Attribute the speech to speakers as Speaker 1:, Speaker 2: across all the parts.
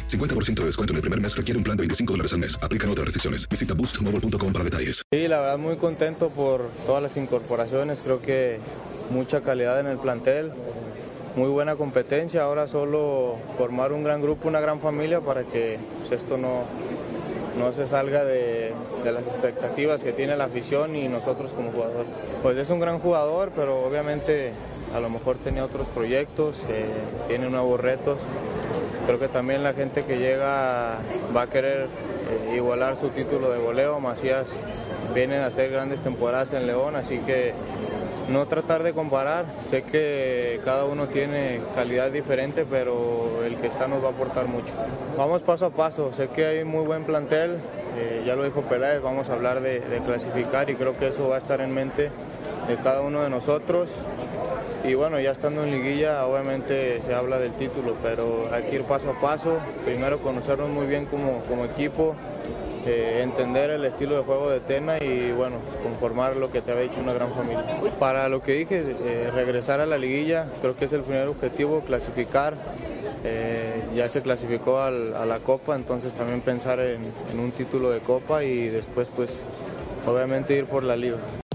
Speaker 1: 50% de descuento en el primer mes requiere un plan de 25 dólares al mes. Aplican otras restricciones. Visita boostmobile.com para detalles.
Speaker 2: Sí, la verdad muy contento por todas las incorporaciones. Creo que mucha calidad en el plantel. Muy buena competencia. Ahora solo formar un gran grupo, una gran familia para que pues, esto no, no se salga de, de las expectativas que tiene la afición y nosotros como jugador. Pues es un gran jugador, pero obviamente a lo mejor tenía otros proyectos, eh, tiene nuevos retos. Creo que también la gente que llega va a querer eh, igualar su título de goleo. Macías viene a hacer grandes temporadas en León, así que no tratar de comparar. Sé que cada uno tiene calidad diferente, pero el que está nos va a aportar mucho. Vamos paso a paso. Sé que hay muy buen plantel. eh, ya lo dijo Peláez, vamos a hablar de clasificar y creo que eso va a estar en mente de cada uno de nosotros. Y bueno, ya estando en liguilla, obviamente se habla del título, pero hay que ir paso a paso. Primero conocernos muy bien como, como equipo, eh, entender el estilo de juego de Tena y bueno, conformar lo que te había hecho una gran familia. Para lo que dije, eh, regresar a la liguilla, creo que es el primer objetivo, clasificar. Eh, ya se clasificó a la Copa, entonces también pensar en, en un título de Copa y después pues obviamente ir por la Liga.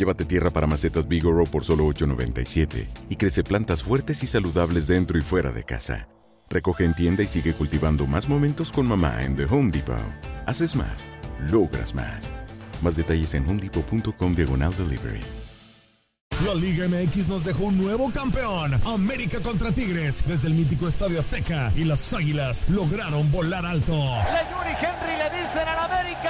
Speaker 3: Llévate tierra para macetas Bigoro por solo $8.97 y crece plantas fuertes y saludables dentro y fuera de casa. Recoge en tienda y sigue cultivando más momentos con mamá en The Home Depot. Haces más, logras más. Más detalles en homedepot.com diagonal delivery.
Speaker 4: La Liga MX nos dejó un nuevo campeón. América contra Tigres desde el mítico Estadio Azteca y las Águilas lograron volar alto.
Speaker 5: Le Yuri Henry le dicen al América